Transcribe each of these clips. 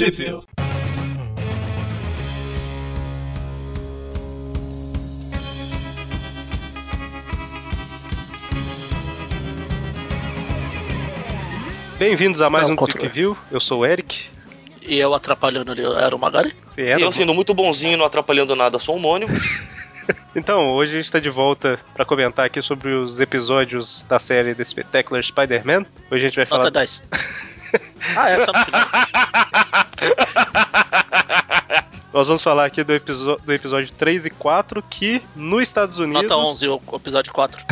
Sheffield. Bem-vindos a mais Não, um Trip View. Eu sou o Eric. E eu atrapalhando ali, era o Magari? Era? eu sendo muito bonzinho, não atrapalhando nada, sou homônimo. Então, hoje a gente está de volta para comentar aqui sobre os episódios da série The Spectacular Spider-Man. Hoje a gente vai Nota falar. 10. ah, é, só no final. Nós vamos falar aqui do, do episódio 3 e 4, que nos Estados Unidos. Nota 11, o o episódio 4.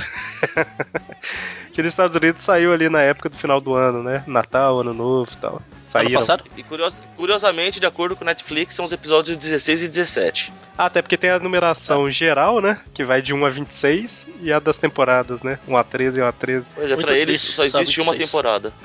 Que nos Estados Unidos saiu ali na época do final do ano, né? Natal, Ano Novo e tal. Ano Saíram. passado? E curios- curiosamente, de acordo com o Netflix, são os episódios 16 e 17. Ah, até porque tem a numeração geral, né? Que vai de 1 a 26 e a das temporadas, né? 1 a 13 e 1 a 13. Pois é, Muito pra eles triste, só existe só uma 26. temporada.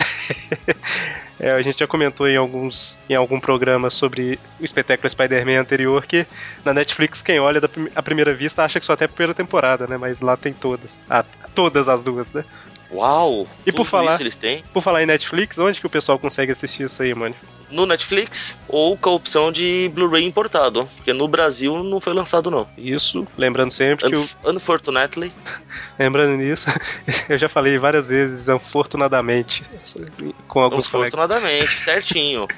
É, a gente já comentou em alguns em algum programa sobre o espetáculo Spider-Man anterior que na Netflix quem olha da prim- à primeira vista acha que só tem a primeira temporada, né? Mas lá tem todas. Ah, todas as duas, né? Uau! E por falar- isso eles têm Por falar em Netflix, onde que o pessoal consegue assistir isso aí, mano? No Netflix ou com a opção de Blu-ray importado, porque no Brasil não foi lançado não. Isso, lembrando sempre que o, Unf- Unfortunately, lembrando nisso, eu já falei várias vezes, afortunadamente, com alguns colegas. unfortunadamente, certinho.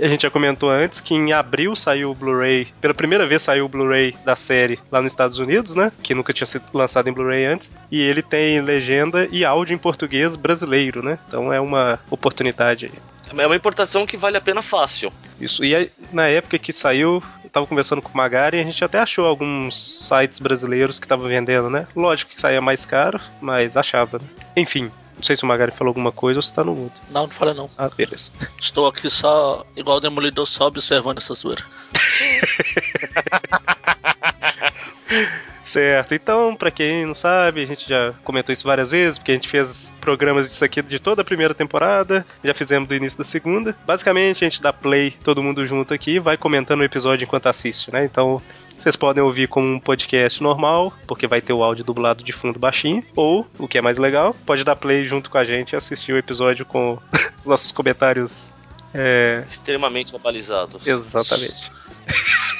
A gente já comentou antes que em abril saiu o Blu-ray, pela primeira vez saiu o Blu-ray da série lá nos Estados Unidos, né? Que nunca tinha sido lançado em Blu-ray antes. E ele tem legenda e áudio em português brasileiro, né? Então é uma oportunidade aí. É uma importação que vale a pena fácil. Isso. E aí, na época que saiu, eu tava conversando com o Magari e a gente até achou alguns sites brasileiros que estavam vendendo, né? Lógico que saía mais caro, mas achava, né? Enfim. Não sei se o Magari falou alguma coisa ou se tá no mudo. Não, não falei não. Ah, beleza. Estou aqui só, igual o Demolidor, só observando essa zoeira. Certo, então, pra quem não sabe, a gente já comentou isso várias vezes, porque a gente fez programas disso aqui de toda a primeira temporada, já fizemos do início da segunda. Basicamente, a gente dá play todo mundo junto aqui vai comentando o episódio enquanto assiste, né? Então, vocês podem ouvir como um podcast normal, porque vai ter o áudio dublado de fundo baixinho, ou, o que é mais legal, pode dar play junto com a gente e assistir o episódio com os nossos comentários. É, Extremamente abalizados. exatamente.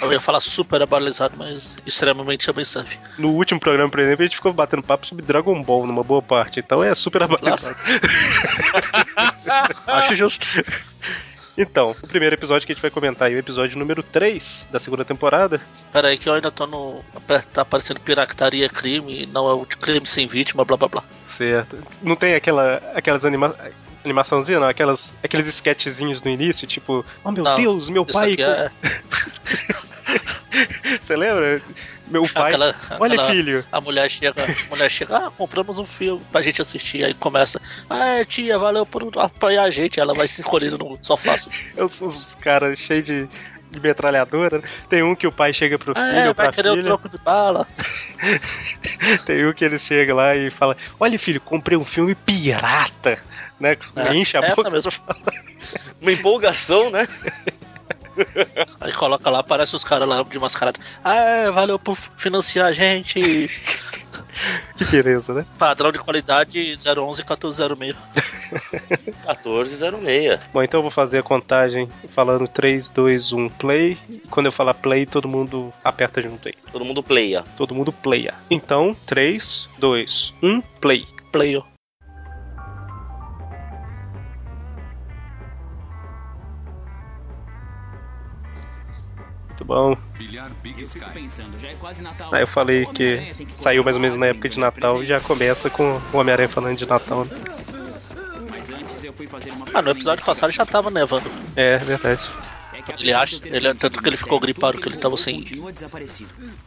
Eu ia falar super abalizado, mas extremamente também serve. No último programa, por exemplo, a gente ficou batendo papo sobre Dragon Ball numa boa parte, então é super abalizado. Acho justo. Então, o primeiro episódio que a gente vai comentar aí, o episódio número 3 da segunda temporada. Pera aí que eu ainda tô no... Tá aparecendo pirataria crime, não é o crime sem vítima, blá blá blá. Certo. Não tem aquela, aquelas anima animaçãozinhas, não? Aquelas, aqueles sketchzinhos no início, tipo, oh meu Não, Deus, meu pai. é Você lembra? Meu pai. aquela, Olha, aquela- filho. A mulher chega, a mulher chega, ah, compramos um filme pra gente assistir. Aí começa, ah, tia, valeu por apoiar a gente. Ela vai se encolhendo no sofá. Assim. Os, os caras cheios de, de metralhadora. né? Tem um que o pai chega pro Ah, filho é, ou pra vai querer o filha. troco de bala. Tem um que eles chegam lá e fala: Olha, filho, comprei um filme pirata. Né? É, Enche a essa boca. mesmo. Uma empolgação, né? Aí coloca lá, aparece os caras lá de mascarado. Ah, é, valeu por financiar a gente. Que beleza, né? Padrão de qualidade 011 1406. 1406. Bom, então eu vou fazer a contagem falando 3, 2, 1, play. E quando eu falar play, todo mundo aperta junto aí. Todo mundo playa. Todo mundo playa. Então, 3, 2, 1, play. Player. Muito bom. Já é. Ah, eu falei que saiu mais ou menos na época de Natal e já começa com o Homem-Aranha falando de Natal. Né? Ah, no episódio passado já tava nevando. É, verdade. É Ele acha- ele- tanto que ele ficou gripado, que ele tava sem-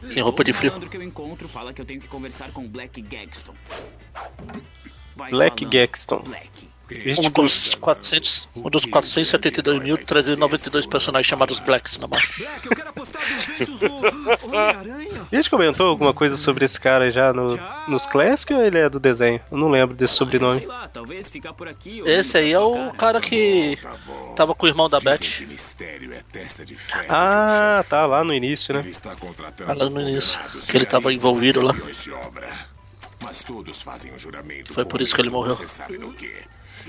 sem roupa de frio. Black Gagston. Black Gagston. Black. Um dos, 400, um dos 472.392 personagens chamados Blacks na marca. Black, eu quero apostar 200 no Homem-Aranha. A gente comentou alguma coisa sobre esse cara já no, nos Classic ou ele é do desenho? Eu não lembro desse Sei sobrenome. Esse aí é o cara que Tá tava com o irmão da Beth. é. Ah, tá lá no início, né? Ah, lá no início, que ele tava envolvido lá. Mas todos fazem um juramento. Foi por isso que ele morreu. Você sabe no quê?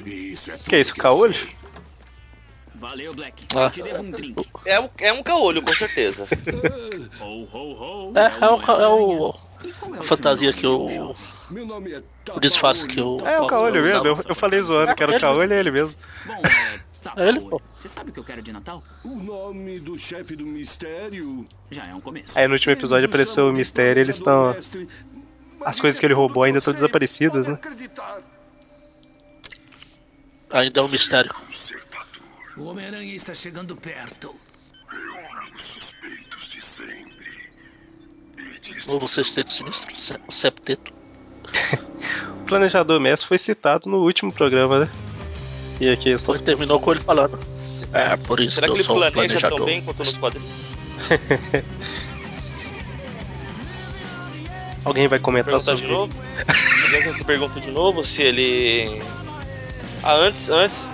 E isso é Que é isso, caolho? Valeu, Black. Ah. Eu te devo um drink. É, um- é um caolho, com certeza. Ho. É, é o, é o E é a o fantasia que o, nome é o disfarce que o. É o Caolho mesmo, eu, eu falei zoando que era o Caolho, é ele mesmo. Bom, é. Tá, É ele, pô. Você sabe o que eu quero de Natal? O nome do chefe do mistério. Já é um começo. Aí no último episódio apareceu o mistério, eles estão. As coisas que ele roubou ainda estão desaparecidas, né? Ainda é um mistério. O Homem-Aranha está chegando perto. Novo sexteto sinistro, se- septeto. O planejador mestre foi citado no último programa, né? E aqui eles Ele terminou com ele falando. É, por isso Será que que eu ele sou um planeja planejador. tão bem quanto nos quadrinhos? Alguém vai comentar sobre de novo? Alguém pergunta de novo se ele. Ah, antes, antes,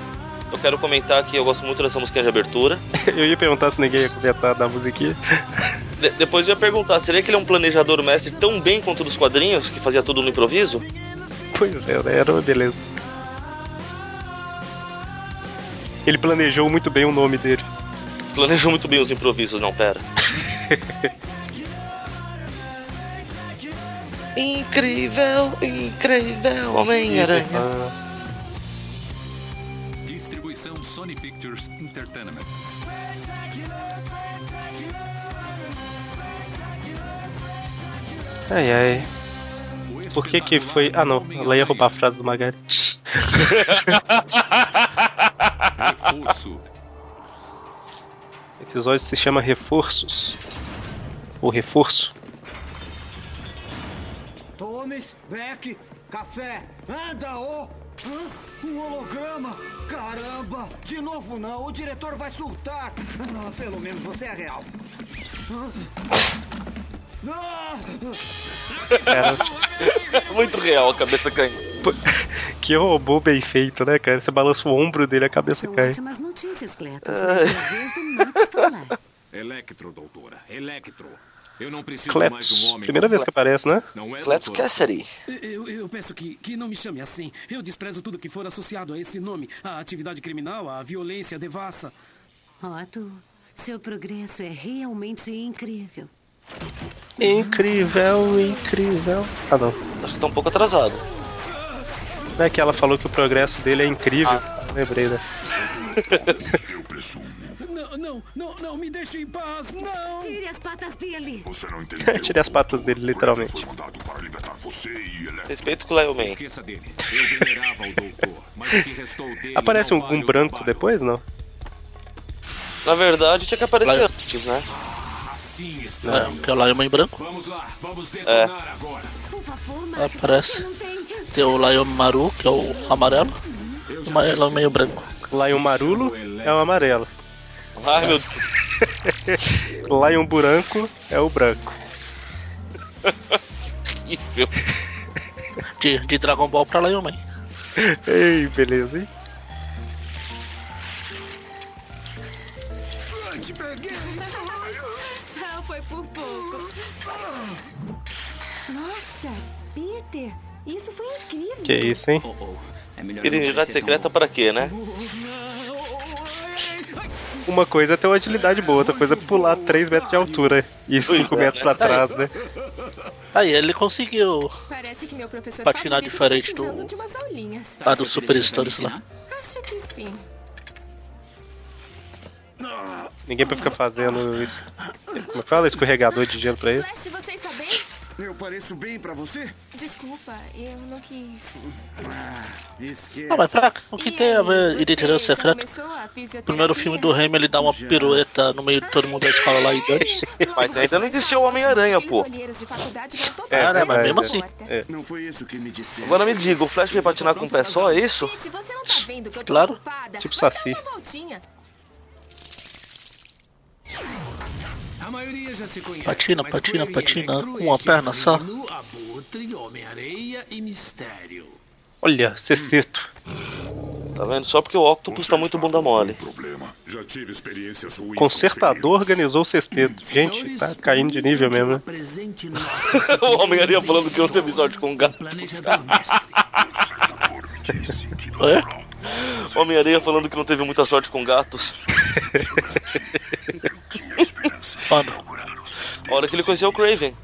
eu quero comentar que eu gosto muito dessa música de abertura. Eu ia perguntar se ninguém ia comentar da musiquinha. De- depois eu ia perguntar, será que ele é um planejador mestre tão bem quanto dos quadrinhos, que fazia tudo no improviso? Pois é, né? Era uma beleza. Ele planejou muito bem o nome dele. Planejou muito bem os improvisos, não, pera. incrível, incrível, Homem-Aranha. Distribuição Sony Pictures Entertainment. ai ai. Por que que foi. Ah não, ela ia roubar a frase do Magari. Reforço. O episódio se chama Reforços. Ou Reforço. Beck, café. Anda, ô! Hã? Um holograma! Caramba! De novo não, o diretor vai surtar! Ah, pelo menos você é real. Ah! Cara, muito real a cabeça caindo. que robô bem feito, né, cara? Você balança o ombro dele a cabeça São cai. ótimas notícias, Cletus. Você é a vez do Max falar. Electro, doutora. Electro. Eu não preciso mais de um Cletus. homem. Primeira vez que aparece, né? Não é? Cassidy. Eu, eu peço que, que não me chame assim. Eu desprezo tudo que for associado a esse nome. A atividade criminal, a violência devassa. Otto, seu progresso é realmente incrível. Incrível, incrível. Ah não. Acho que tá um pouco atrasado. Não é que ela falou que o progresso dele é incrível. Ah. Lembrei, né? Não, não, não, não, me deixe em paz, não! Tire as patas dele. Tirei as patas dele, literalmente. Respeito com o Lion Man. Esqueça dele. Eu venerava o doutor, mas o que restou dele Aparece não um, um branco depois, não? Na verdade, tinha que aparecer Vai. antes, né? Assim está. É, que é o Lion em branco. Vamos lá, vamos É. agora. Por favor, É, Max. parece. Você não tem... O Lion Maru, que é o amarelo. O Lion disse. meio branco. Lion Marulo é o amarelo. Ai meu Deus. Lion Branco é o branco. Horrível. De, de Dragon Ball pra Lion Man. Ei, beleza, hein? Te peguei! Não, foi por pouco. Nossa, Peter, isso foi incrível. Que isso, hein? Oh, oh. É Identidade tão secreta bom. para quê, né? Uma coisa é ter uma agilidade boa, outra coisa é pular 3 metros de altura e 5 é, metros pra Tá aí. trás, né? Aí ele conseguiu. Parece que meu professor Patinar diferente tá do-. Tá, Tá você dos Super Stories lá. Acho que sim. Ninguém pra ficar fazendo isso. Como é que fala? Escorregador de gelo pra ele. Flash, vocês sabem? Eu pareço bem pra você? Desculpa, eu não quis. Ah, esquece. Não, mas pra o que E tem a aí, ver você Identidade já Secreta? a O primeiro filme do Remy ele dá uma pirueta no meio de todo mundo da escola lá e dane-se. Mas ainda não existia o Homem-Aranha, pô. É, pra né, mas dentro mesmo da assim. É. Não foi isso que me disseram. Agora me diga, o Flash veio patinar com um pé só, é isso? Gente, você não tá vendo que eu tô Claro. ocupada? Tipo Saci. Conhece. Patina, patina, e patina, com uma perna só. Abutre, e. Olha, sexteto. Tá vendo? Só porque o Octopus tá muito bunda mole. Problema. Já tive experiências ruins. Consertador organizou o sexteto. Gente, tá caindo de nível mesmo, né? O Homem-Aranha falando que outro episódio com gato. planejador mestre. É? Homem-Aranha falando que não teve muita sorte com gatos. Quando? A hora que ele conheceu o Craven.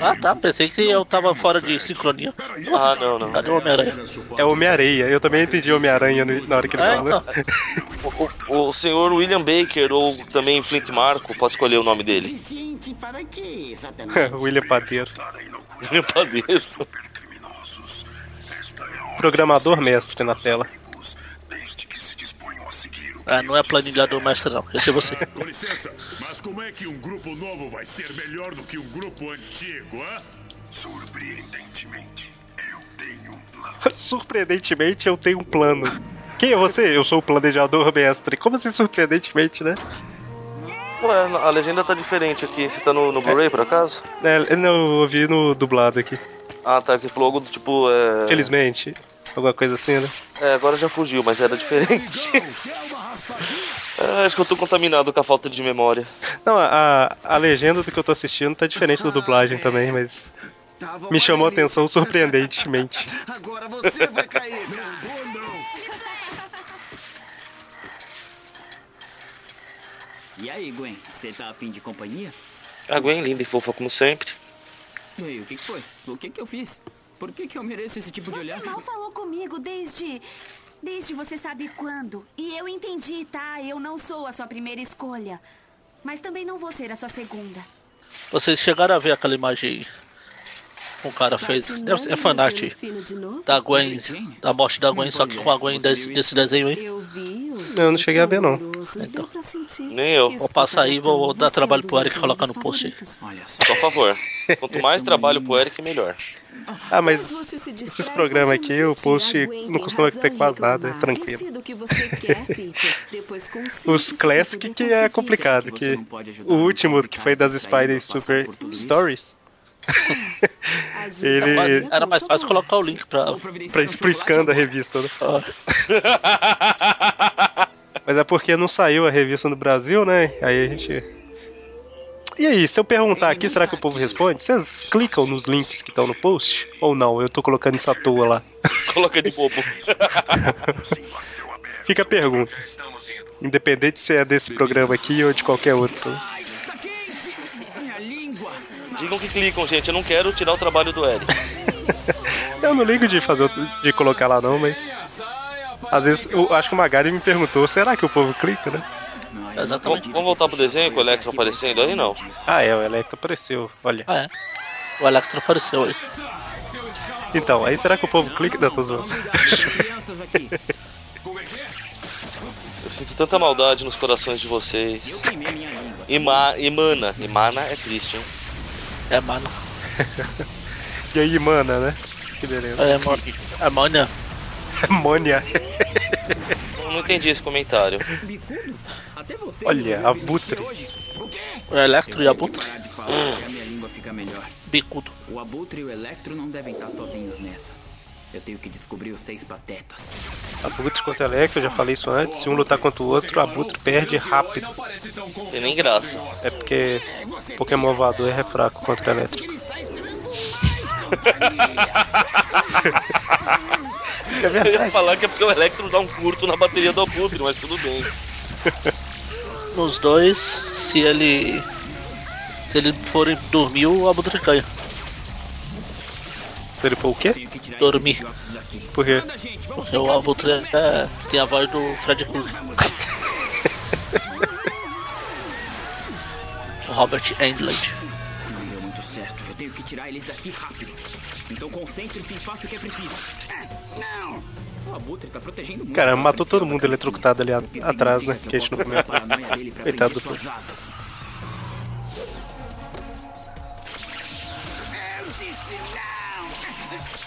Ah, tá. Pensei que eu tava fora de sincronia. Ah, não, não. Cadê o Homem-Aranha? É Homem-Areia. Eu também entendi Homem-Aranha na hora que ele É, falou. O, o- o senhor William Baker ou também Flint Marco, pode escolher o nome dele. William Padeiro. Meu padeço. Programador mestre na tela. Ah, não é planilhador mestre, não. Esse é você. Com licença, mas como é que um grupo novo vai ser melhor do que um grupo antigo, hã? Surpreendentemente, eu tenho um plano. Surpreendentemente, eu tenho um plano. Quem é você? Eu sou o planejador mestre. Como assim, surpreendentemente, né? Ué, a legenda tá diferente aqui. Você tá no, no Blu-ray por acaso? É, não, eu ouvi no dublado aqui. Ah, tá. Que falou algo do tipo. É... Felizmente. Alguma coisa assim, né? É, agora já fugiu, mas era diferente. É, acho que eu tô contaminado com a falta de memória. Não, a, a legenda do que eu tô assistindo tá diferente da dublagem também, mas. Me chamou a atenção surpreendentemente. Agora você vai cair. E aí, Gwen, você tá afim de companhia? A Gwen linda e fofa como sempre. E aí, o que, que foi? O que, que eu fiz? Por que, que eu mereço esse tipo de olhar? Você não falou comigo desde. Desde você sabe quando. E eu entendi, tá? Eu não sou a sua primeira escolha. Mas também não vou ser a sua segunda. Vocês chegaram a ver aquela imagem que o cara fez? Ser- É fanart da Gwen, da morte da Gwen, só que com a Gwen desse, desse desenho aí. Eu vi. Eu não cheguei a ver, não. Então. Nem eu. Vou passar aí e vou dar trabalho pro Eric colocar no post aí. Olha Por favor. Quanto mais trabalho pro Eric, melhor. Ah, mas esses programas aqui, o post não costuma ter quase nada, é tranquilo. que quer, Os Classic que é complicado, que o último que foi das Spider Super Stories. ele. Era mais fácil colocar o link pra. pra isso pro scan da revista, né? Mas é porque não saiu a revista no Brasil, né? Aí a gente. E aí, se eu perguntar aqui, será que o povo responde? Vocês clicam nos links que estão no post? Ou não? Eu tô colocando isso à toa lá. Coloca de bobo. Fica a pergunta. Independente se é desse programa aqui ou de qualquer outro. Digam que clicam, gente. Eu não quero tirar o trabalho do Eric. Eu não ligo de fazer de colocar lá não, mas. Às vezes eu acho que o Magari me perguntou, será que o povo clica, né? Vamos, vamos voltar pro desenho com o Electro aparecendo aí, não? Ah é, o Electro apareceu, olha. Ah, é. O Electro apareceu aí. Então, aí será que o povo clica? Tô zoando. Eu sinto tanta maldade nos corações de vocês. Ima, Imana. Imana é triste, hein? É, mano. E aí, mana, né? Que beleza. É, mano. É, mano. Mônia. Eu não entendi esse comentário. Olha, abutre. O Electro e a Butra. A minha língua fica melhor. Bicudo. O Abutre e o Electro não devem estar sozinhos nessa. Eu tenho que descobrir os seis patetas. Abutre contra Electro, eu já falei isso antes. Se um lutar contra o outro, Abutre perde rápido. Tem nem graça. É porque Pokémon voador é fraco contra Electro. É Eu ia falar que é porque o Electro dá um curto na bateria do Abutre, mas tudo bem. Nos dois, se ele. Se ele for dormir, o Abutre ganha. Se ele for o quê? Dormir. Por quê? Porque o Abutre é, tem a voz do Fred Krueger. Robert Englund. Não deu muito certo. Eu tenho que tirar eles daqui rápido. Então concentre-se e faça o que é preciso. É, não! O Abutre tá protegendo muito. Caramba, a matou todo mundo eletrocutado ali a- atrás, né? Que a gente não comentou. dele pra Coitado do!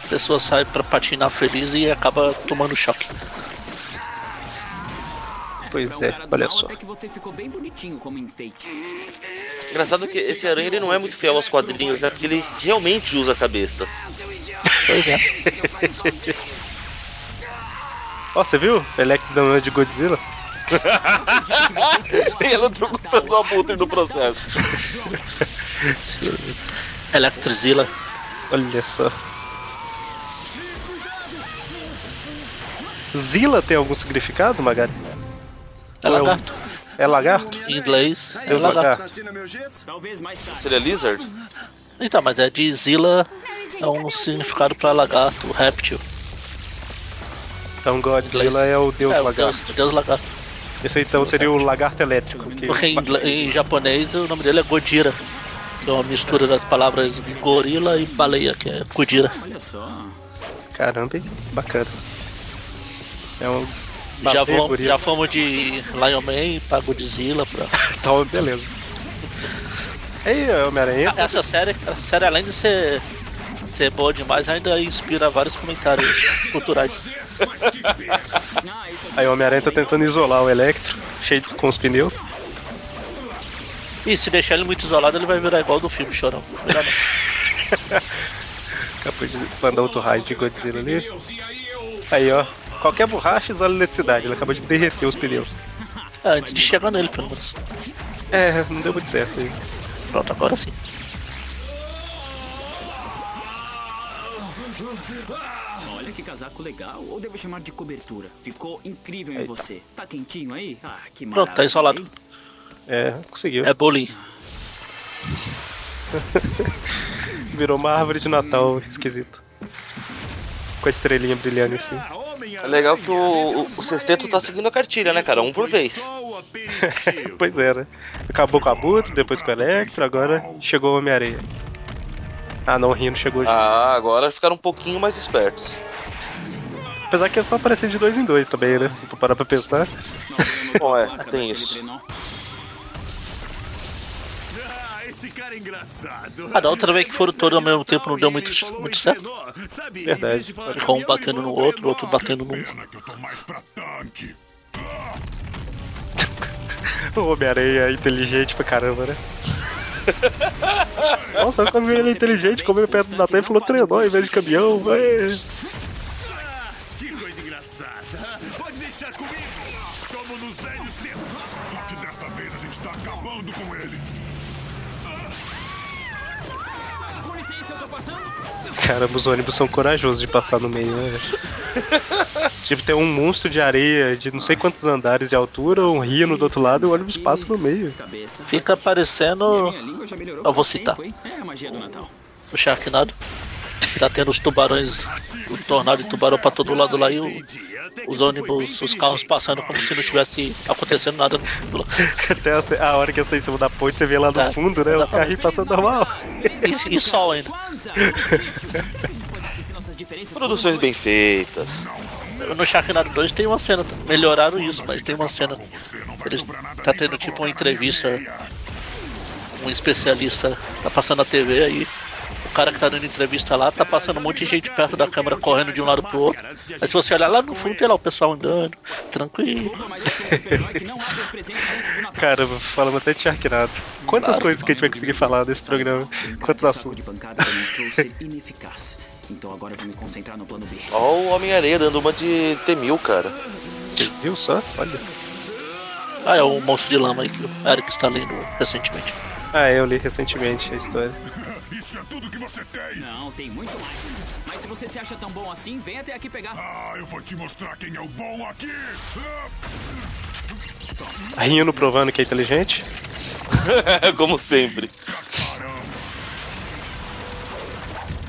A pessoa sai pra patinar feliz e acaba tomando choque. Pois é, cara do olha só. Até que você ficou bem bonitinho como enfeite. Engraçado que esse aranha ele não é muito fiel aos quadrinhos, né? Porque ele realmente usa a cabeça. Pois é. Ó, você viu? Electro uma de Godzilla? e ela trocando o Abutre no processo. Electrizilla. Olha só. Zila tem algum significado, Magari? É Ou lagarto. É lagarto? Em inglês, é lagarto. Seria Lizard? Então, mas é de Zila, é um significado pra lagarto, réptil. Então Godzilla é o deus é, o lagarto. deus, o deus lagarto. Esse então seria o lagarto elétrico. Que... Porque em, em japonês o nome dele é Godira. Que é uma mistura das palavras gorila e baleia, que é Godira. Olha só. Caramba, bacana. É um. Já gorila. já fomos de Lion Man pra Godzilla pra. Então, beleza. Aí, Homem-Aranha. Essa série, essa série além de ser, ser boa demais, ainda inspira vários comentários culturais. Aí o Homem-Aranha tá tentando isolar o Electro, cheio de, com os pneus. E se deixar ele muito isolado, ele vai virar igual do filme Chorão. Acabou de mandar outro raio de Godzilla ali. Aí, ó. Qualquer borracha isola eletricidade. Ele acabou de derreter os pneus. É, antes de chegar nele, pelo menos. É, não deu muito certo aí. Pronto, agora sim. Olha que casaco legal. Ou devo chamar de cobertura? Ficou incrível em Eita. você. Tá quentinho aí? Ah, que Pronto, tá maravilha, isolado. hein? É, conseguiu. É bullying. Virou uma árvore de Natal esquisito. Com a estrelinha brilhando assim. É legal que o, o sexteto tá seguindo a cartilha, né, cara? Um por vez. pois é, né? Acabou com a Abutre, depois com o Electro, agora chegou o Homem-Aranha. Ah não, o Rino chegou já. Ah, agora ficaram um pouquinho mais espertos. Apesar que eles estão aparecendo de dois em dois também, né? Se tu parar pra pensar. Bom, é, tem isso. Ah, esse cara é engraçado. Ah, da outra vez que foram todos ao mesmo tempo não deu muito, muito certo. Verdade. Ficou um batendo no outro, o outro batendo pra tanque. O Homem-Aranha é inteligente pra caramba, né? Nossa, quando ele é inteligente, como ele perto do Natal e falou trenó em vez de caminhão, vai. Caramba, os ônibus são corajosos de passar no meio, né? tipo, tem um monstro de areia de não sei quantos andares de altura, um rino do outro lado e o ônibus passa no meio. Fica parecendo. Eu vou citar. É. O Sharknado. Tá tendo os tubarões, o tornado de tubarão pra todo lado lá e o- os ônibus, os carros passando como se não tivesse acontecendo nada no fundo lá. Até a, hora que eles estão em cima da ponte, você vê lá no É, fundo, né? Os carrinhos passando normal. E, e sol ainda. Produções bem feitas. No Sharknado 2 tem uma cena, melhoraram isso, mas tem uma cena. Eles tá tendo tipo uma entrevista. Um especialista tá passando na TV aí. O cara que tá dando entrevista lá tá passando um monte de gente perto da câmera correndo de um lado pro outro. Aí se você olhar lá no fundo tem lá o pessoal andando, tranquilo. Caramba, falando até de Sharknado. Quantas Claro. coisas que a gente vai conseguir falar nesse programa? Quantos assuntos? Então agora vou me concentrar no plano B. Ó o Homem-Areia dando uma de T-1000, cara. Você viu só? Olha. Ah, é o monstro de lama aí que o Eric está lendo recentemente. Ah, eu li recentemente a história. Isso é tudo que você tem. Não, tem muito mais. Mas se você se acha tão bom assim, vem até aqui pegar. Ah, eu vou te mostrar quem é o bom aqui. Rino provando que é inteligente. Como sempre.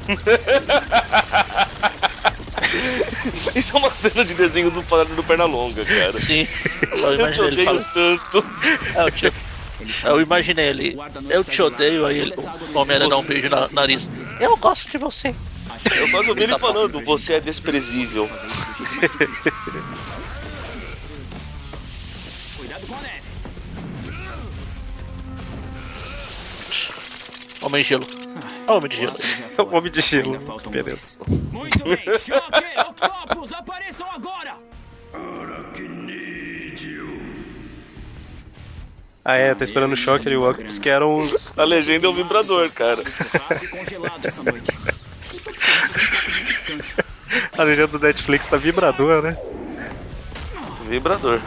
Isso é uma cena de desenho do padre do Pernalonga, cara. Sim, eu Eu te imaginei ele falando. tanto. É, eu, te... eu imaginei ele. Eu te odeio, aí ele, o Homem-Aranha dá um beijo na nariz. Eu gosto de você. Eu quase ouvi ele falando, você é desprezível. Cuidado com a neve. Homem de gelo. Ah, homem de gelo. Homem de gelo. Beleza. Muito bem, Shocker, Octopus, apareçam agora! Ah, é, tá esperando o Shocker e o Octopus, que eram os. A legenda é o vibrador, cara. A legenda do Netflix tá vibrador, né? Vibrador.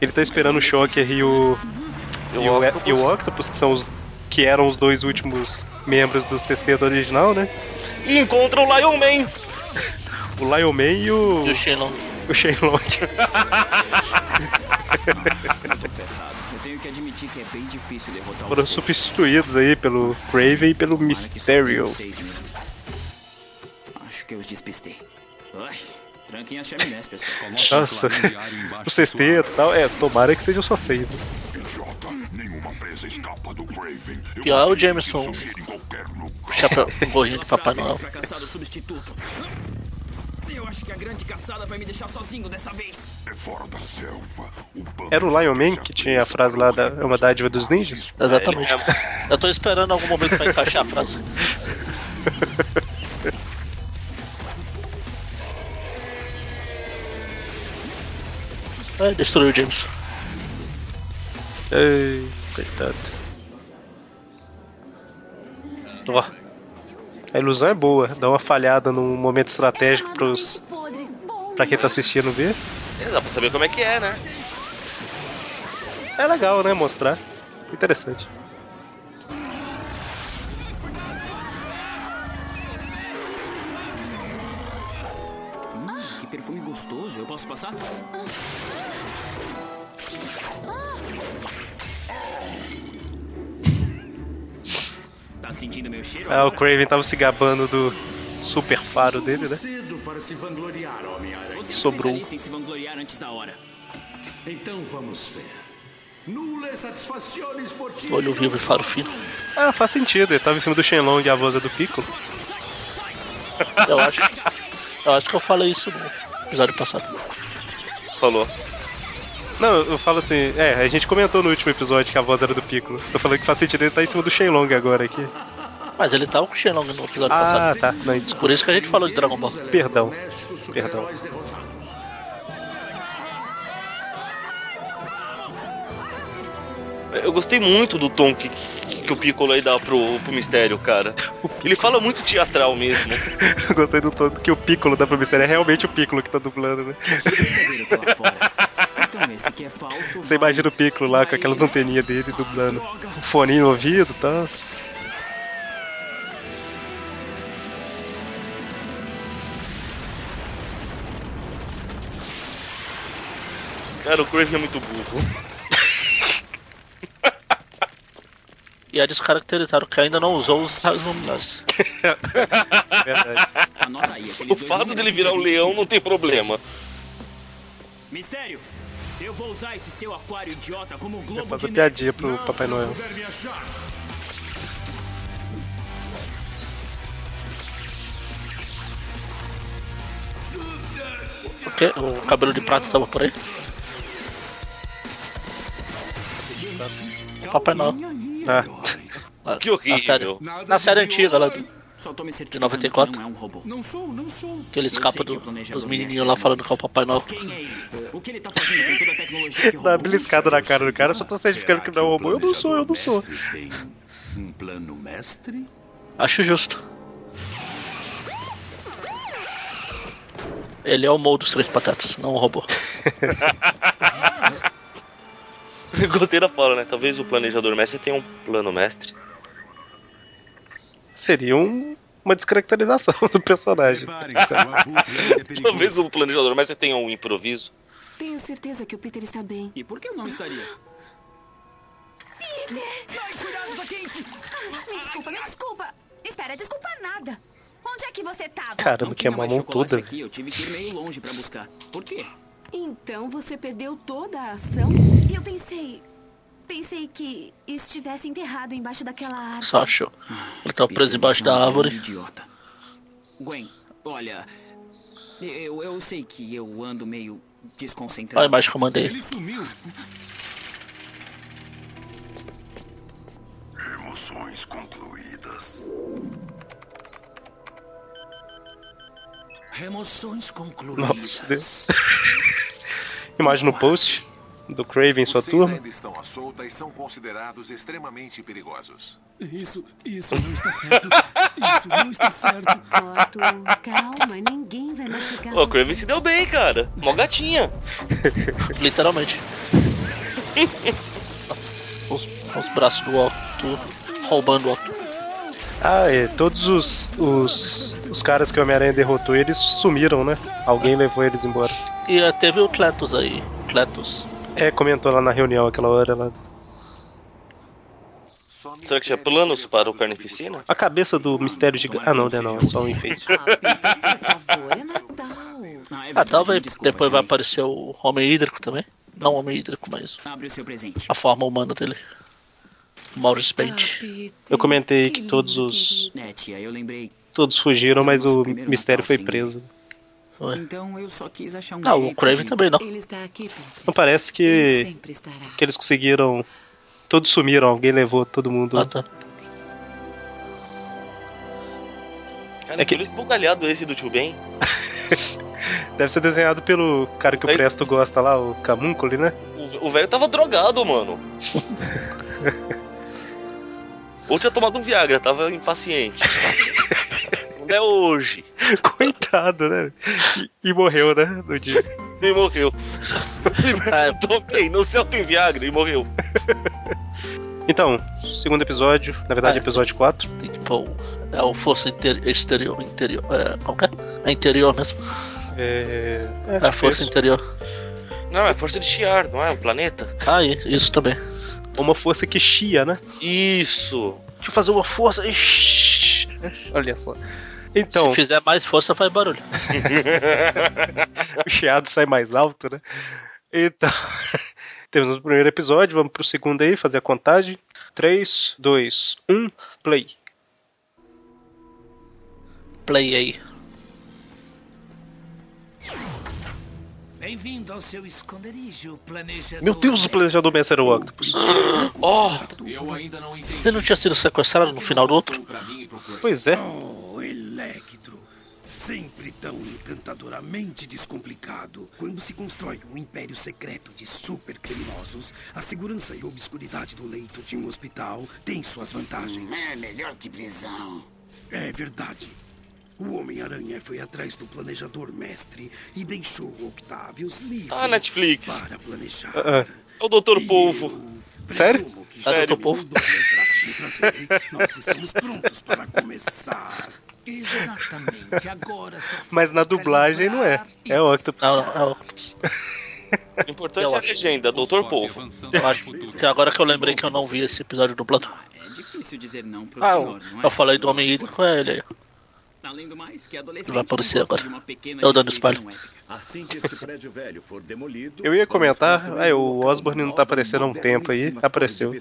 Ele tá esperando o Shocker e o. E o e o, Octopus? e o Octopus, que são os. que eram os dois últimos membros do sexteto original, né? E encontra o Lion Man. O Lion Man e o. E o Shenlong. O Shenlong. Eu tenho que admitir que é bem difícil derrotar Foram os substituídos aí pelo Craven e pelo Mysterio. Acho que eu os despistei. Ai, tranquem as chaminés, pessoal. Nossa, o sexteto e tal. É, tomara que seja só seis. Né? Idiota, nenhuma presa escapa do Craven. Eu Pior é o Jameson. Chapéu, um gorrinho de Papai Noel. Acho que a grande caçada vai me deixar sozinho dessa vez. É fora da selva. O Era o Lion Man que tinha a frase lá da é uma dádiva dos ninjas? Exatamente. Eu tô esperando algum momento pra encaixar a frase. É, destruiu o James. Ei, coitado. Ó. A ilusão é boa, dá uma falhada num momento estratégico pros. pra quem tá assistindo ver. É, dá pra saber como é que é, né? É legal, né? Mostrar. Interessante. Hum, que perfume gostoso. Eu posso passar? Tá sentindo meu cheiro? Ah, o? Craven tava se gabando do super faro dele, né? Cedo para se vangloriar, Homem-Aranha. Você é sobrou. especialista em se vangloriar antes da hora. Então vamos ver. Olho vivo e faro fino. Ah, faz sentido, ele tava em cima do Shenlong e a voz é do Piccolo. Eu acho, eu acho que eu falei isso no episódio passado. Falou. Não, eu falo assim, é, a gente comentou no último episódio que a voz era do Piccolo. Tô falando que faz sentido ele tá em cima do Shenlong agora aqui. Mas ele tava com o Shenlong no episódio Ah, passado. tá. Não, desculpa. Por isso que a gente falou de Dragon Ball. Perdão. Perdão. Eu gostei muito do tom que, que o Piccolo aí dá pro, pro Mistério, cara. Ele fala muito teatral mesmo. Eu gostei do todo que o Piccolo da Mistério é realmente o Piccolo que tá dublando, né? Esse aqui é falso. Você imagina o Piccolo lá com aquelas anteninhas dele dublando. Um foninho no ouvido e tal. Cara, o Craven é muito burro. E é descaracterizado que ainda não usou os raios luminosas. Verdade. Aí, O fato dele virar um leão não tem problema. Mistério, eu vou usar esse seu aquário idiota como um globo fazer de piadinha pro Papai Noel. O quê? O cabelo de prata tava por aí? O Papai Noel. Ah, Ah, Que horrível. Na série, na série antiga lá, do- Só tô me de certificando 94. que não é um robô. Não sou, não sou. Que ele escapa do- dos menininhos lá falando que é o Papai Noel. Quem é ele? O que ele tá fazendo com toda a tecnologia que dá beliscada na cara do cara, só tô certificando que não é um robô. Eu não sou, eu não sou. Tem um plano mestre? Acho justo. Ele é o Mo dos Três Patatas, não o robô. Gostei da fala, né? Talvez o planejador mestre tenha um plano mestre. Seria um- uma descaracterização do personagem. É perigoso. Talvez o planejador mestre tenha um improviso. Tenho certeza que o Peter está bem. E por que eu não estaria? Peter! Ai, cuidado, tá quente! Me desculpa, me desculpa. Espera, desculpa nada. Onde é que você tava? Caramba, que é mamão chocolate toda. aqui, eu tive que ir meio longe pra buscar. Por quê? Então você perdeu toda a ação? Eu pensei. Pensei que estivesse enterrado embaixo daquela árvore. Só achou. Ele tava preso debaixo da é árvore. grande Idiota. Gwen, olha. Eu, eu sei que eu ando meio desconcentrado. Olha imagem que eu mandei. Ele sumiu. Emoções concluídas. Remoções Nossa, concluídas. Deus. Imagem no post do Craven e sua Vocês turma. ainda estão à solta e são considerados extremamente perigosos. Isso, isso não está certo. Isso não está certo. Arthur, calma, ninguém vai machucar. Ô, o Craven se deu bem, cara. Mó gatinha. Literalmente. os, os braços do Otto roubando o Otto. Ah, é. Todos os, os, os caras que o Homem-Aranha derrotou, eles sumiram, né? Alguém levou eles embora. E eh, teve o Cletus aí. Cletus. É, comentou lá na reunião aquela hora lá. Será que tinha planos para o Carnificina? A cabeça do mistério gigante. Ah, não, não, é só um enfeite. Ah, talvez depois vai aparecer o Homem Hídrico também. Não o Homem Hídrico, mas Abre o seu presente. a forma humana dele. Maurice Paint. Eu comentei que todos os. Né. Todos fugiram, mas o mistério foi preso. Então eu só quis achar um Ah, o Craven de- também não. Não parece que. que eles conseguiram. Todos sumiram, alguém levou todo mundo. Ah, tá. Cara, É que- aquele esbugalhado esse do Tio Ben. Deve ser desenhado pelo cara que o Sei. Presto gosta lá, o Camuncoli, né? O- O velho tava drogado, mano. Ou tinha tomado um Viagra, tava impaciente. É hoje. Coitado, né? E, e morreu, né? No dia. E morreu. Tomei, no céu tem Viagra e morreu. Então, segundo episódio, na verdade, Ah, episódio 4. Tem tipo. É o força inter- exterior. Interior. É, qual que é? É interior mesmo. É. É a força interior. Não, é força de Shiar, não é? Um planeta? Ah, e- isso também. Uma força que chia, né? Isso. Deixa eu fazer uma força. Ixi. Olha só. Então, Se fizer mais força, faz barulho. o chiado sai mais alto, né? Então, temos o primeiro episódio, vamos pro segundo aí, fazer a contagem. 3, 2, 1, play. Play aí. Bem-vindo ao seu esconderijo, planejador. Meu Deus, o planejador mestre era o Octopus. Ó, Eu ainda não entendi. Você não tinha sido sequestrado no final do outro? Pois é. Oh, Electro. Sempre tão encantadoramente descomplicado. Quando se constrói um império secreto de supercriminosos, a segurança e obscuridade do leito de um hospital tem suas vantagens. É melhor que prisão. É verdade. O Homem-Aranha foi atrás do planejador mestre e deixou o Octavius livre Ah, Netflix. para planejar. Ah, É o Doutor Polvo. Sério? Que Ah, já Dr. Polvo? Nós estamos prontos para começar. Exatamente, agora só Mas na dublagem não é. É o Octopus. Não, não, é o Octopus. O importante Eu é a legenda, Doutor Polvo. Eu acho que agora que eu lembrei que eu não vi esse episódio dublado. É difícil dizer não pro Ah, senhor, eu, não é? eu falei do Homem Hídrico, é ele aí. Além do mais, que adolescente Ele vai aparecer agora. Eu dando épica. Assim que este prédio velho for demolido. Eu ia comentar, um o Osborne não tá aparecendo há um tempo aí, apareceu.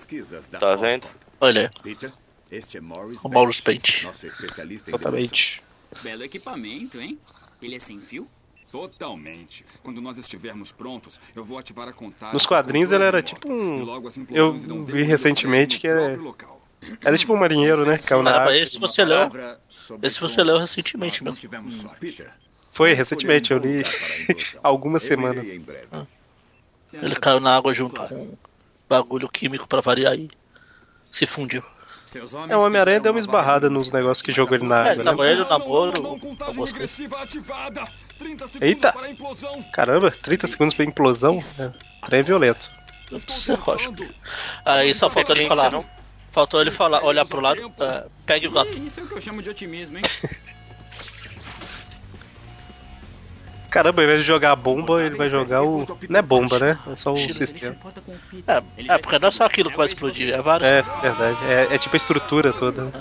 Tá vendo? Olha aí. Peter, este é Morris O Maurice Paint, Exatamente. Belo equipamento, hein? Ele é sem fio? Totalmente. Quando nós estivermos prontos, eu vou ativar a contagem. Nos quadrinhos ele era tipo um. Eu vi recentemente que é. local. Era tipo um marinheiro, né? Caiu na água. esse você leu. Esse você leu recentemente mesmo. tivemos sorte. Peter, Foi recentemente, eu li para a algumas semanas. em breve. Ele caiu na água junto com bagulho químico pra variar e se fundiu. É, o Homem-Aranha deu uma esbarrada nos negócios que jogou ele na É, água, tava né? ele, o namoro. 30 segundos Eita! para a. Caramba, 30 segundos pra implosão? É, trem violento. É. Aí só faltou ele falar. não? Faltou ele falar, olhar pro lado, é, pegue o gato. Isso é o que eu chamo de otimismo, hein? Caramba, ao invés de jogar a bomba, ele vai jogar o. Não é bomba, né? É só o sistema. É, é porque não é só aquilo que vai explodir, é vários. É, verdade. É, é tipo a estrutura toda.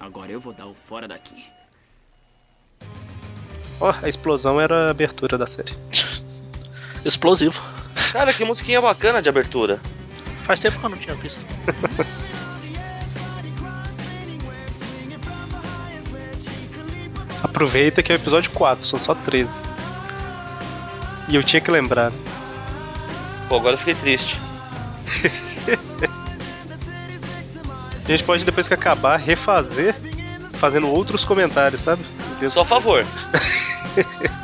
Agora eu vou dar o fora daqui. Ó, a explosão era a abertura da série. Explosivo. Cara, que musiquinha bacana de abertura. Faz tempo que eu não tinha visto. Aproveita que é o episódio 4, são só 13. E eu tinha que lembrar. Pô, agora eu fiquei triste. A gente pode, depois que acabar, refazer fazendo outros comentários, sabe? Só a favor.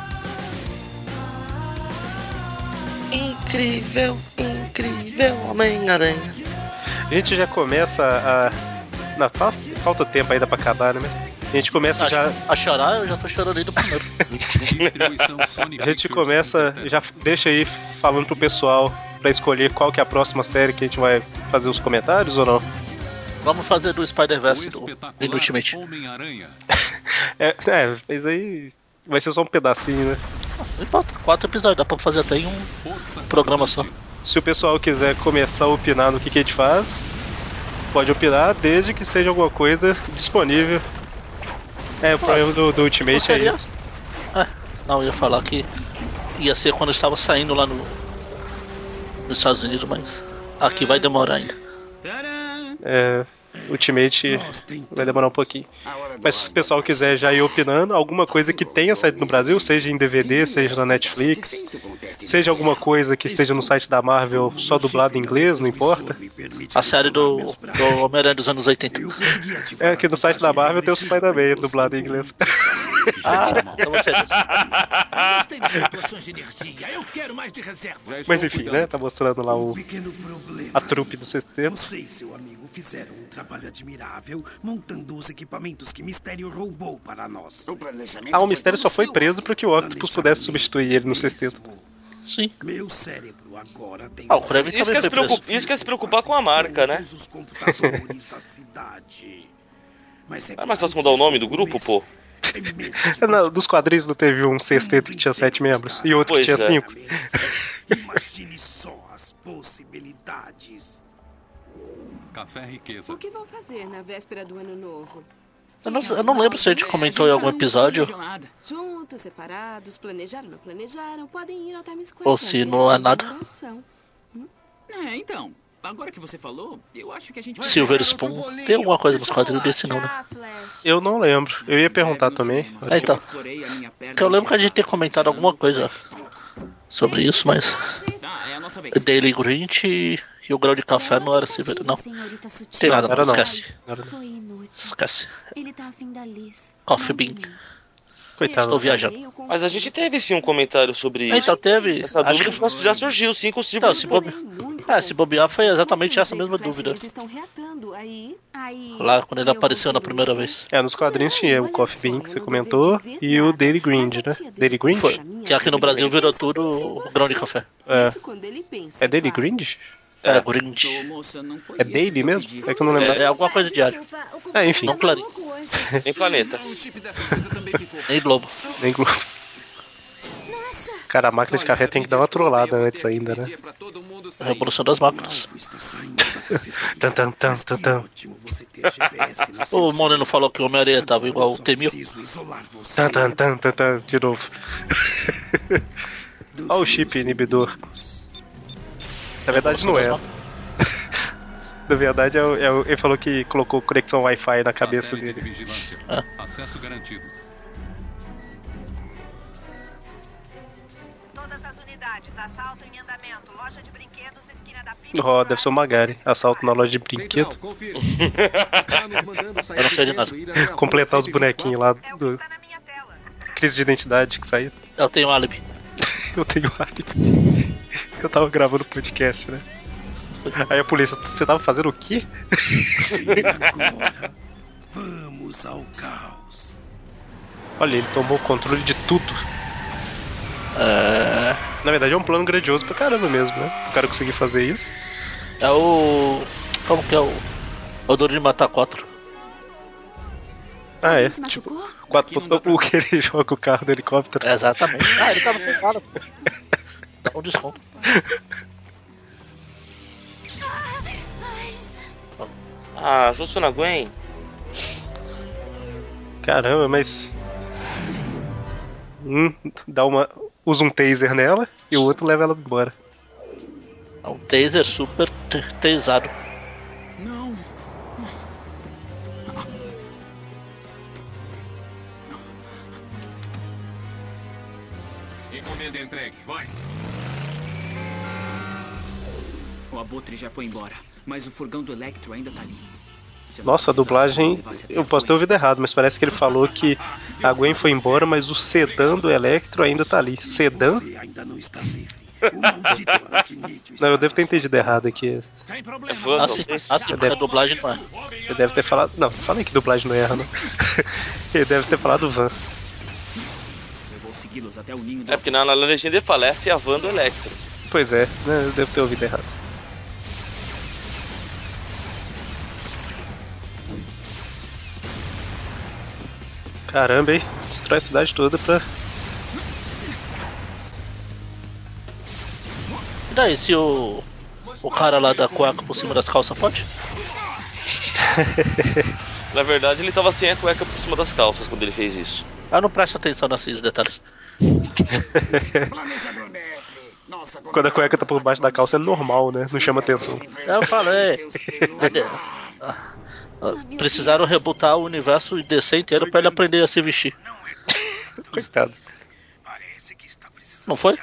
incrível, incrível Homem-Aranha. A gente já começa a. Faz- falta tempo ainda pra acabar, né? Mas a gente começa já. A chorar, eu já tô chorando aí do primeiro. A gente começa, já deixa aí falando pro pessoal pra escolher qual que é a próxima série que a gente vai fazer os comentários ou não? Vamos fazer do Spider-Verse do, e do Ultimate. É, é, mas aí vai ser só um pedacinho, né? Não importa, quatro episódios, dá pra fazer até em um programa só. Se o pessoal quiser começar a opinar no que, que a gente faz, pode opinar desde que seja alguma coisa disponível. É, o problema do, do Ultimate é isso. É, não, eu ia falar que ia ser quando eu estava saindo lá no, nos Estados Unidos, mas aqui vai demorar ainda. É, Ultimate Nossa, vai demorar um pouquinho. Mas se o pessoal quiser já ir opinando, alguma coisa que tenha saído no Brasil, seja em DVD, seja na Netflix, seja alguma coisa que esteja no site da Marvel só dublado em inglês, não importa. A série do, do Homem-Aranha dos anos 80. É, que no site da Marvel tem o Spider-Man dublado em inglês. Ah, então é eu. Mas enfim, né? Tá mostrando lá o, a trupe do 70 fizeram um trabalho admirável montando os equipamentos que Mistério roubou para nós. Ah, o mistério só foi preso para que o Octopus pudesse substituir ele no sexteto. Sim. Meu cérebro agora tem Ah, o Kraven Isso que, é se preocupa- isso que é se preocupar com a marca, né? os computadores da cidade. Mas é é mais fácil mudar o nome do grupo, pô? Na- Dos quadrinhos não teve um sexteto que tinha sete membros e outro que Pois tinha é. cinco. Imagine só as possibilidades. Café riqueza. O que vão fazer na véspera do ano novo? Eu não, eu não lembro se a gente comentou em algum episódio Juntos, separados, planejaram, não planejaram, podem ir ao Times Square. ou se não é nada. É, então. Agora que você falou, eu acho que a gente vai. Silver Spoon. Tem alguma coisa nos quadrinhos desse não, né? Eu não lembro. Eu ia perguntar também. É, então. Porque eu lembro que a gente tinha comentado alguma coisa sobre isso, mas. Ah, é. Daily Grinch e, o grão de café não era Silver. Não. Tem nada, Não. Esquece. Esquece. Ele tá afim da Liz. Coffee Bean. Coitado. Estou viajando. Mas a gente teve sim um comentário sobre isso. Então teve. Essa acho dúvida que já surgiu sim com o Silver Não, se, bobe... é, se bobear foi exatamente essa mesma dúvida. Lá quando ele apareceu na primeira vez. É, nos quadrinhos tinha o Coffee Bean que você comentou e o Daily Grind, né? Daily Grind? Foi. Que aqui no Brasil virou tudo o grão de café. É. É Daily Grind? É, Grind. É Daily mesmo? É que eu não lembro. É, é alguma coisa diária. É, enfim. Não Clarim. Em planeta. Nem Globo. Nem Globo. Cara, a máquina de café tem que dar uma trollada antes ainda, né? A Revolução das Máquinas. Tan, tan, tan, tan, tan. O Moreno falou que o Homem-Aranha tava igual o T-1000. Tan, tan, tan, tan, tan, de novo. Olha o chip inibidor. Na verdade não é. Na verdade é, o- é ele falou que colocou conexão Wi-Fi na cabeça Satélite de dele. vigilância. Ah. Acesso garantido. Todas as unidades, assalto em andamento, loja de brinquedos, esquina da Ó, deve ser o Magari. Assalto na loja de brinquedo. Eu não sei de nada. Completar os bonequinhos lá do. Crise de identidade que saiu. Eu tenho álibi. Eu tenho álibi. Eu tava gravando podcast, né? Aí a polícia, você tava fazendo o quê? Agora, vamos ao caos. Olha, ele tomou o controle de tudo. É. Na verdade é um plano grandioso pra caramba mesmo, né? O cara conseguir fazer isso. É o. Como que é o. O Duro de Matar 4. Ah, é. Se machucou? Quatro, o que ele joga o carro do helicóptero. Exatamente. Ah, ele tava sem balas. pô. Dá um desconto. Ah, justo na Gwen. Caramba, mas. Um dá uma. usa um taser nela e o outro leva ela embora. É um taser super te- O Abutre já foi embora, mas o furgão do Electro ainda tá ali. Nossa, a dublagem. Eu posso ter ouvido errado, mas parece que ele falou que a Gwen foi embora, mas o sedã do Electro ainda tá ali. Sedã? Não eu devo ter entendido errado aqui. Sim porque a dublagem não é. Ele deve ter falado. Não, falei que dublagem não erra, não. Ele deve ter falado van. É porque na, na legenda ele fala, essa é a van do Electro. Pois é, né? Eu devo ter ouvido errado. Caramba, hein? Destrói a cidade toda pra. E daí, se o. O cara lá da cueca por cima das calças pode? Na verdade, ele tava sem a cueca por cima das calças quando ele fez isso. Ah, não presta atenção nesses detalhes. Quando a cueca tá por baixo da calça é normal, né? Não chama atenção. Eu falei. Ah, ah, Precisaram rebutar o universo e descer inteiro pra ele aprender a se vestir. Coitado. Não foi?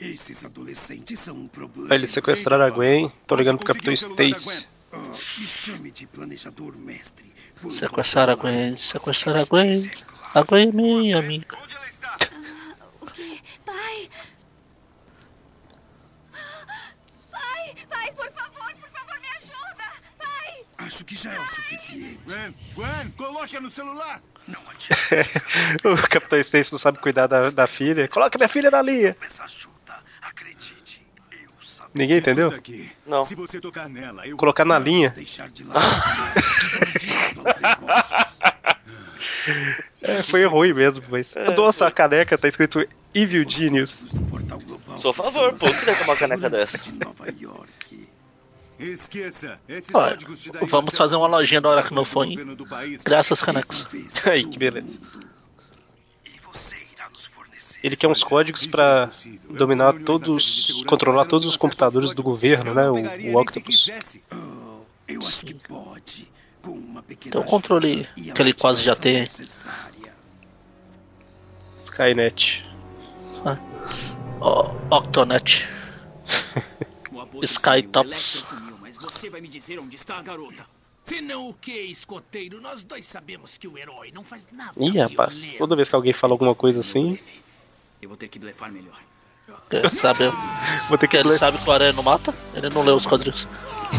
Esses adolescentes são um problema. Aí eles sequestraram a Gwen, tô ligando pro Capitão Stacy. Ah, Sequestrar a Gwen, sequestrar a Gwen. A Gwen é minha amiga. O quê? Pai! Pai! Pai, por favor, por favor, me ajuda! Pai! Acho que já é o suficiente. Gwen, Gwen, coloque no celular. Não adianta. o Capitão Stacy não sabe cuidar da, da filha. Coloca minha filha na linha. Essa ajuda, acredite. Eu sabia. Ninguém entendeu? Não. Se você tocar nela, eu Colocar na linha. Deixar de lado. É, foi ruim mesmo, mas. Nossa, a caneca tá escrito Evil Genius. Sou a favor, pô. Eu queria tomar uma caneca dessa. de Nova York. Esqueça. Esses Olha, códigos te dariam vamos fazer uma lojinha do Aracnofone. Graças, canecos. Aí, que beleza. Ele quer uns códigos pra dominar todos. controlar todos os computadores do governo, né? O, o Octopus. Eu acho que pode. Com uma pequena Tem um controle que ele quase já tem. necessária. Skynet. Ó, Octonet. O Sky sumiu, Tops. Electra sumiu, mas você vai me dizer onde está a garota. Se não o que, escoteiro, nós dois sabemos que o herói não faz nada. Ih, rapaz, toda vez que alguém fala alguma coisa assim, Eu vou ter que blefar melhor. Ele sabe, vou ter que ele ler. sabe que o Aranha não mata? Ele não leu os quadrinhos.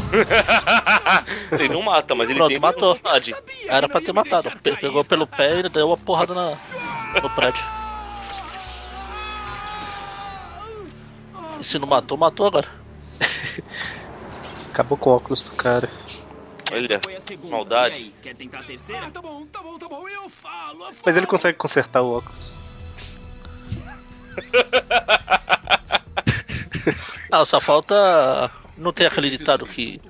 ele não mata, mas ele Pronto, tem matou. vontade. Era pra ter matado. Pe- Pegou pelo pé e deu uma porrada na, no prédio. E se não matou, matou agora. Acabou com o óculos do cara. Olha, maldade. Aí, quer tentar a terceira? Ah, tá bom, tá bom, tá bom. Eu falo, eu falo. Mas ele consegue consertar o óculos. Ah, só falta. Não tem aquele ditado que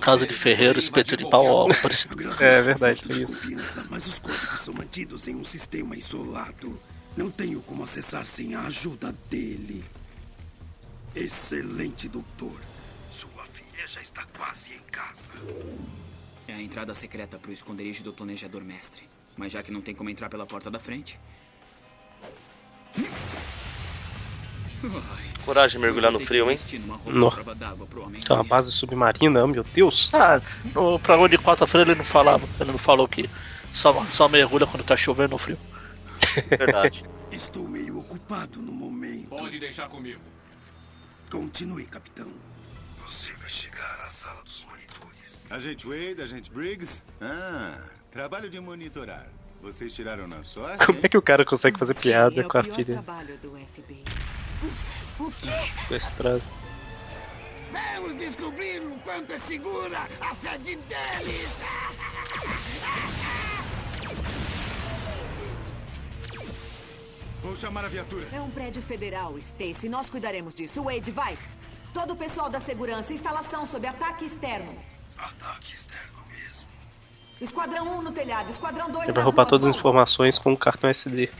casa de ferreiro, espeto de pau algo parecido. É verdade, tem isso. Confiança, mas os códigos são mantidos em um sistema isolado. Não tenho como acessar sem a ajuda dele. Excelente, doutor. Já está quase em casa. É a entrada secreta pro esconderijo do planejador mestre. Mas já que não tem como entrar pela porta da frente. Coragem de mergulhar no frio, hein? No. É uma base submarina, meu Deus. Ah, no programa de quarta-feira ele não falava. Ele não falou que só, só mergulha quando tá chovendo no frio. Verdade. Estou meio ocupado no momento. Pode deixar comigo. Continue, capitão. Sala dos monitores. Agente Wade, agente Briggs. Ah, trabalho de monitorar. Vocês tiraram na sorte? Como é que o cara consegue fazer piada é o com a filha trabalho do FBI. sequestrada? Vamos descobrir o quanto é segura a sede deles. Vou chamar a viatura. É um prédio federal, Stacy. Nós cuidaremos disso. Wade, vai. Todo o pessoal da segurança, instalação sob ataque externo. Ataque externo mesmo. Esquadrão 1 no telhado, esquadrão 2 Ele vai roubar todas as informações com um cartão SD.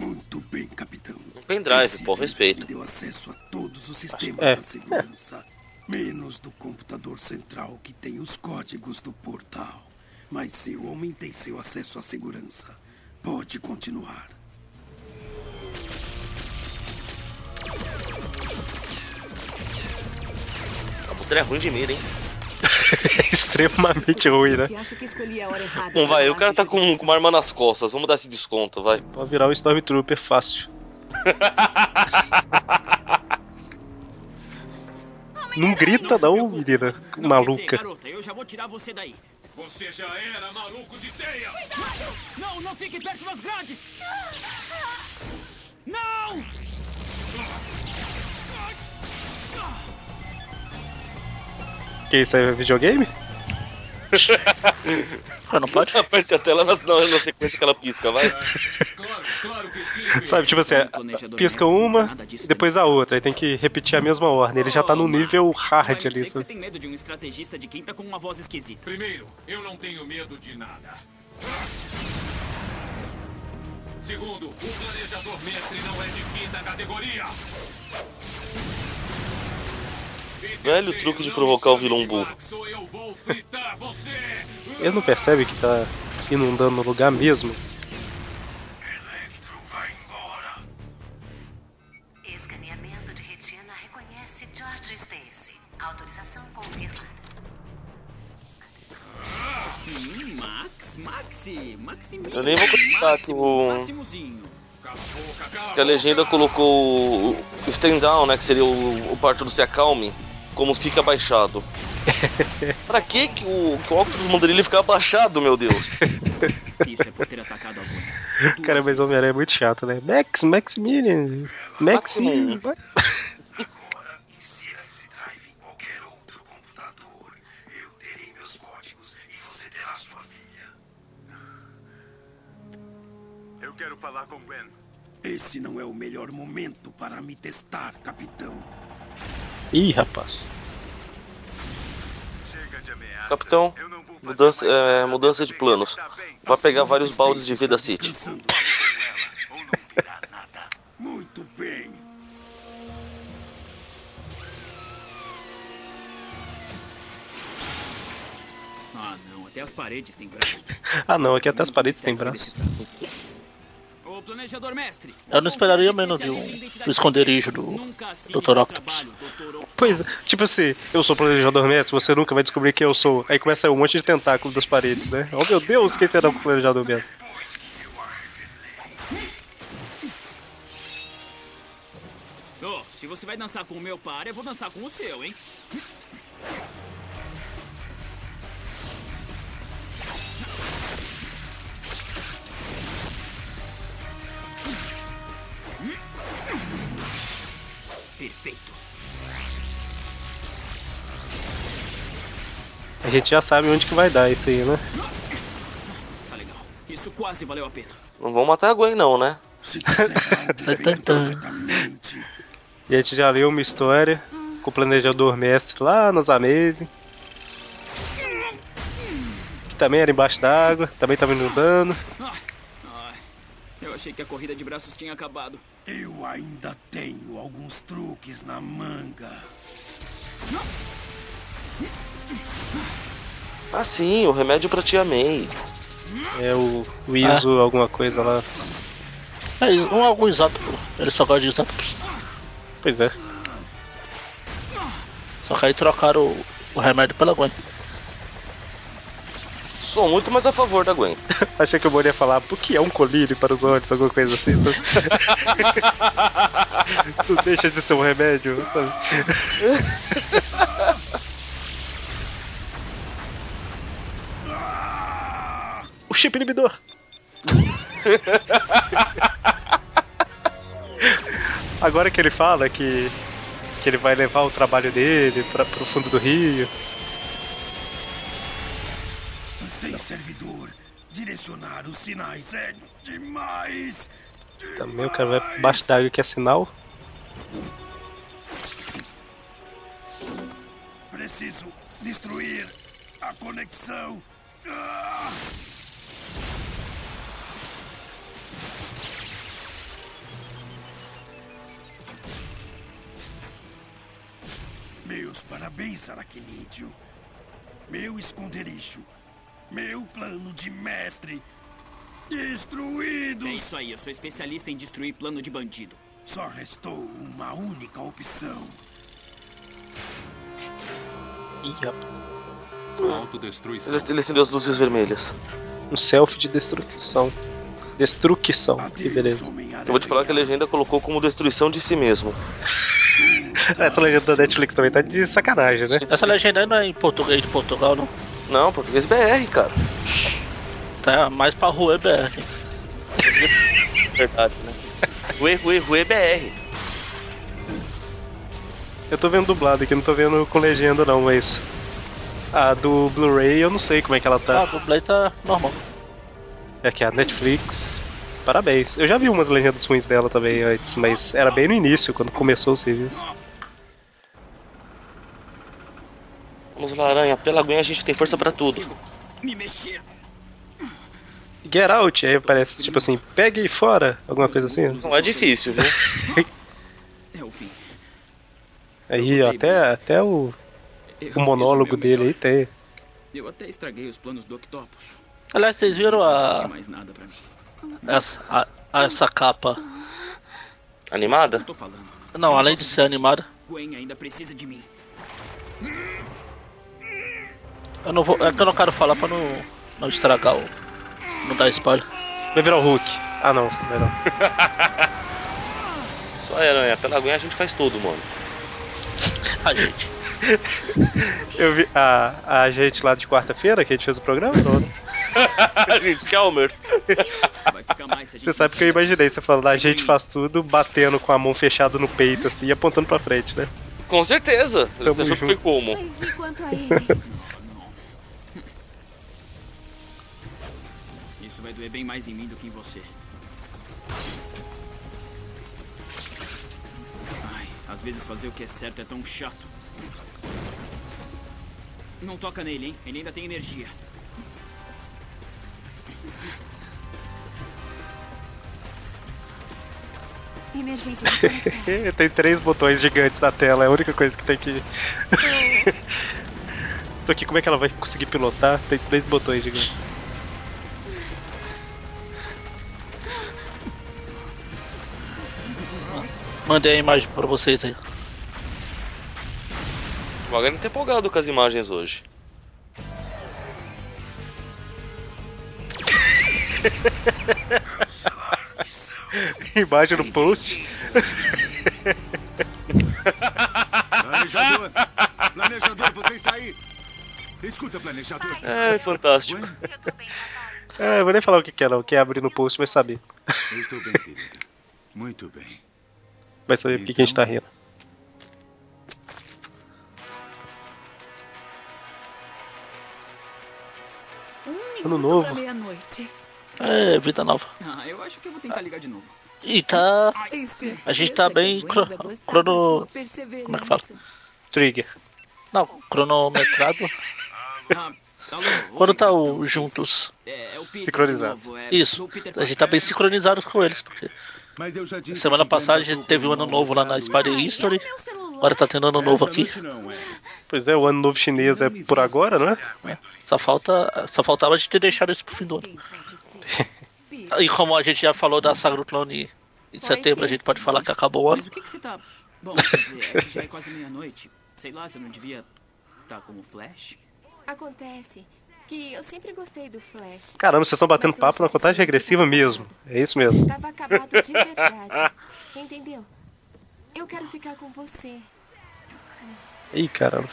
Muito bem, capitão. Um pendrive, me respeito. deu acesso a todos os sistemas É. da segurança. Menos do computador central que tem os códigos do portal. Mas eu aumentei seu acesso à segurança. Pode continuar. A puta é ruim de mira, hein? Extremamente ruim, né? Não vai, o para cara tá com, com uma arma nas costas. Vamos dar esse desconto, vai. Pode virar um Stormtrooper fácil. Não grita não, menina Não, quer dizer, maluca. garota, eu já vou tirar você daí. Você já era maluco de teia! Não, não fique perto das grades! Não! Que isso aí é videogame? não pode? Aperte a tela na, na, na sequência que ela pisca, vai. Sabe, tipo assim, pisca uma e depois a outra. Aí tem que repetir a mesma ordem. Ele já tá no nível hard ali. Que você tem medo de um estrategista de quinta com uma voz esquisita. Primeiro, eu não tenho medo de nada. Segundo, o planejador mestre não é de quinta categoria. Velho truque de provocar o vilão burro. Ele não percebe que tá inundando no lugar mesmo? Escaneamento de retina reconhece George Stacy. Autorização confirmada. Max, Maxi, Maximiliano. Eu nem vou comentar que o. Que a legenda colocou o o stand down, né? Que seria o, o parte do se acalme, como fica abaixado. pra que, que o, que o Octopus mandaria ele ficar abaixado, meu Deus? Isso é por ter atacado a Gwen. Cara, mas o Homem-Aranha é muito chato, né? Max, Maximilian, Maximilian. Insira esse drive em qualquer outro computador. Eu terei meus códigos e você terá sua filha. Eu quero falar com Gwen. Esse não é o melhor momento para me testar, capitão. Ih, rapaz. Capitão, mudança, é, mudança de planos. Vai pegar vários baldes de vida City. Muito bem. Ah, não, até as paredes têm braços. Ah não, aqui até as paredes tem braço. Planejador mestre. Eu não esperaria menos de um do esconderijo do Dr. Octopus. Pois, é, tipo assim, eu sou planejador mestre, você nunca vai descobrir quem eu sou. Aí começa um monte de tentáculo das paredes, né? Oh meu Deus, quem será o planejador mestre? Ô, se você vai dançar com o meu par, eu vou dançar com o seu, hein? Perfeito. A gente já sabe onde que vai dar isso aí, né? Tá legal. Isso quase valeu a pena. Não vão matar a Gwen, não, né? E a gente já leu uma história com o planejador mestre lá nas Amazing. Que também era embaixo d'água, também tava inundando. Eu achei que a corrida de braços tinha acabado. Eu ainda tenho alguns truques na manga. Ah, sim, o remédio pra tia May. É o, o ISO, alguma coisa lá. É, é algum isótopo. Ele só gosta de isótopos. Pois é. Só que aí trocaram o, o remédio pela Gwen. Sou muito mais a favor da Gwen. Achei que o Moro ia falar, o que é um colírio para os olhos, alguma coisa assim. sabe? Não deixa de ser um remédio, sabe? O chip inibidor. Agora que ele fala que, que ele vai levar o trabalho dele para pro fundo do rio. Sem servidor, direcionar os sinais é demais. Também o cara vai pra baixo d'água que é sinal. Preciso destruir a conexão. Ah! Meus parabéns, Aracnídeo. Meu esconderijo. Meu plano de mestre. Destruídos! É isso aí, eu sou especialista em destruir plano de bandido. Só restou uma única opção. Rapaz. Autodestruição. Ele, ele acendeu as luzes vermelhas. Um selfie de destruição. Destruição, que beleza. Eu vou te falar que a legenda colocou como destruição de si mesmo. Essa legenda da Netflix também tá de sacanagem, né? Essa legenda não é em português de Portugal, não. Não, português BR, cara. Tá mais pra rua BR. Verdade, né? Rue, Rue, Rue BR. Eu tô vendo dublado aqui, não tô vendo com legenda não, mas. A do Blu-ray eu não sei como é que ela Ah, tá. o dublê tá normal. É que a Netflix. Parabéns. Eu já vi umas legendas ruins dela também antes, mas era bem no início, quando começou o serviço. Vamos lá, Aranha. Pela aguinha a gente tem força pra tudo. Me mexer. Get out, aí aparece tipo assim, pegue fora, alguma coisa assim. Não é difícil, viu? É o fim. Aí, ó, até, até o, o monólogo dele aí tem. Eu até estraguei os planos do Octopus. Aliás, vocês viram a, essa, a- a- essa capa? Animada? Não, além de ser animada, Gwen ainda precisa de mim. Eu não vou. É que eu não quero falar pra não, não estragar o. Não dar spoiler. Vai virar o Hulk. Ah não, vai não. Só é, Aranha. Pela aguinha a gente faz tudo, mano. A gente. Eu vi a, a gente lá de quarta-feira que a gente fez o programa, não, né? a gente, gente Você sabe que eu imaginei você falando, a gente faz tudo batendo com a mão fechada no peito assim e apontando pra frente, né? Com certeza. Tamo Você achou que foi junto. como? Mas e quanto a ele? Doer bem mais em mim do que em você. Ai, às vezes fazer o que é certo é tão chato. Não toca nele, hein? Ele ainda tem energia. Emergência de tem três botões gigantes na tela, é a única coisa que tem que. Tô aqui, como é que ela vai conseguir pilotar? Tem três botões gigantes. Mandei a imagem pra vocês aí. O Magari tá empolgado com as imagens hoje. Imagem no post. Planejador! Planejador, você está aí! Escuta, planejador. É, fantástico. É, eu vou nem falar o que que é, não. Quem abrir no post vai saber. Eu estou bem, querida. Muito bem. Vai saber por que que a gente tá rindo. Um Ano novo. É, vida nova. Ah, eu acho que eu vou tentar ligar de novo. E tá. A gente tá bem cro- crono. Como é que fala? Trigger. Não, cronometrado. Ah, alô, Quando tá o, juntos. É, é o Peter Sincronizado. é, Isso. A gente tá bem sincronizado com eles, porque Mas eu já disse semana passada a gente teve o ano novo lá na Spider History. celular. Agora tá tendo ano novo aqui. é. Pois é, o ano novo chinês é por agora, não é? Só falta. Só faltava a gente ter deixado isso pro fim do ano. E como a gente já falou da Saga do Clone em setembro, a gente pode falar que acabou o ano. Mas o que, que você tá. Bom, quer dizer, é que já é quase meia-noite. Sei lá, você não devia tá como Flash? Acontece que eu sempre gostei do Flash. Caramba, vocês estão batendo papo na contagem regressiva mesmo. É isso mesmo. Tava acabado de verdade. Entendeu? Eu quero ficar com você. Ih, caramba.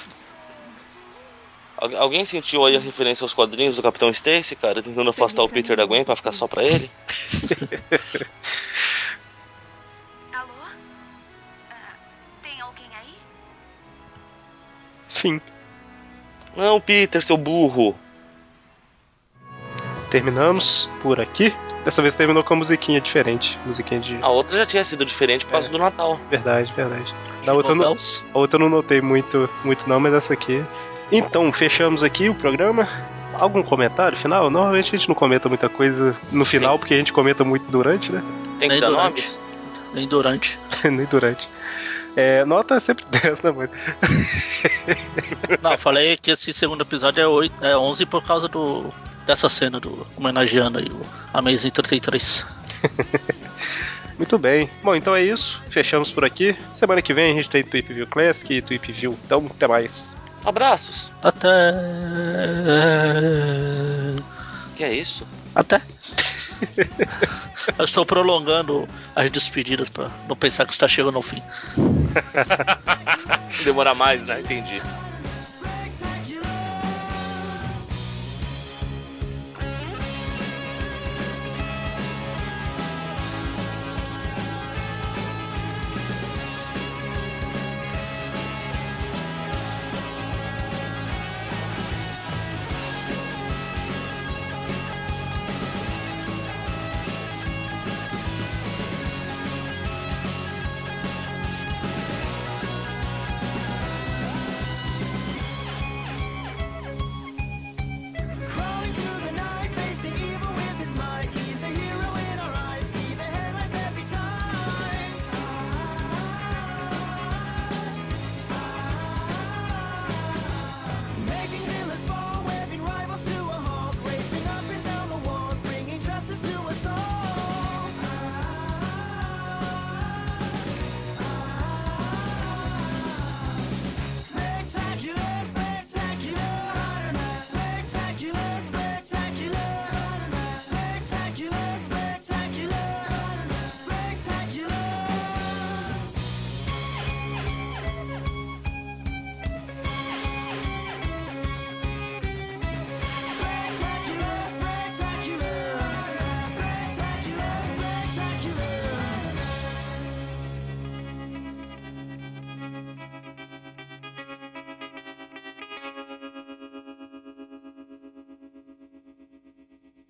Al- Alguém sentiu aí a referência aos quadrinhos do Capitão Stacy, cara, tentando afastar o Peter da Gwen pra ficar só pra ele? Alô? Ah, tem alguém aí? Fim. Não, Peter, seu burro. Terminamos por aqui. Dessa vez terminou com a musiquinha diferente. Musiquinha de. A outra já tinha sido diferente por causa É. do Natal. Verdade, verdade. Da outra, não, a outra eu não notei muito, muito não, mas essa aqui. Então, fechamos aqui o programa. Algum comentário final? Normalmente a gente não comenta muita coisa no final, porque a gente comenta muito durante, né? Tem que Nem dar durante. nomes? Nem durante. Nem durante. É, nota é sempre 10, né, mano? Não, eu falei que esse segundo episódio é, 8, é 11 por causa do dessa cena do homenageando aí o Amazing 33. Muito bem. Bom, então é isso. Fechamos por aqui. Semana que vem a gente tem Tweep View Classic e Tweep View. Então, até mais. Abraços. Até. Que é isso? Até. Eu estou prolongando as despedidas pra não pensar que está chegando ao fim. Demora mais, né? Entendi.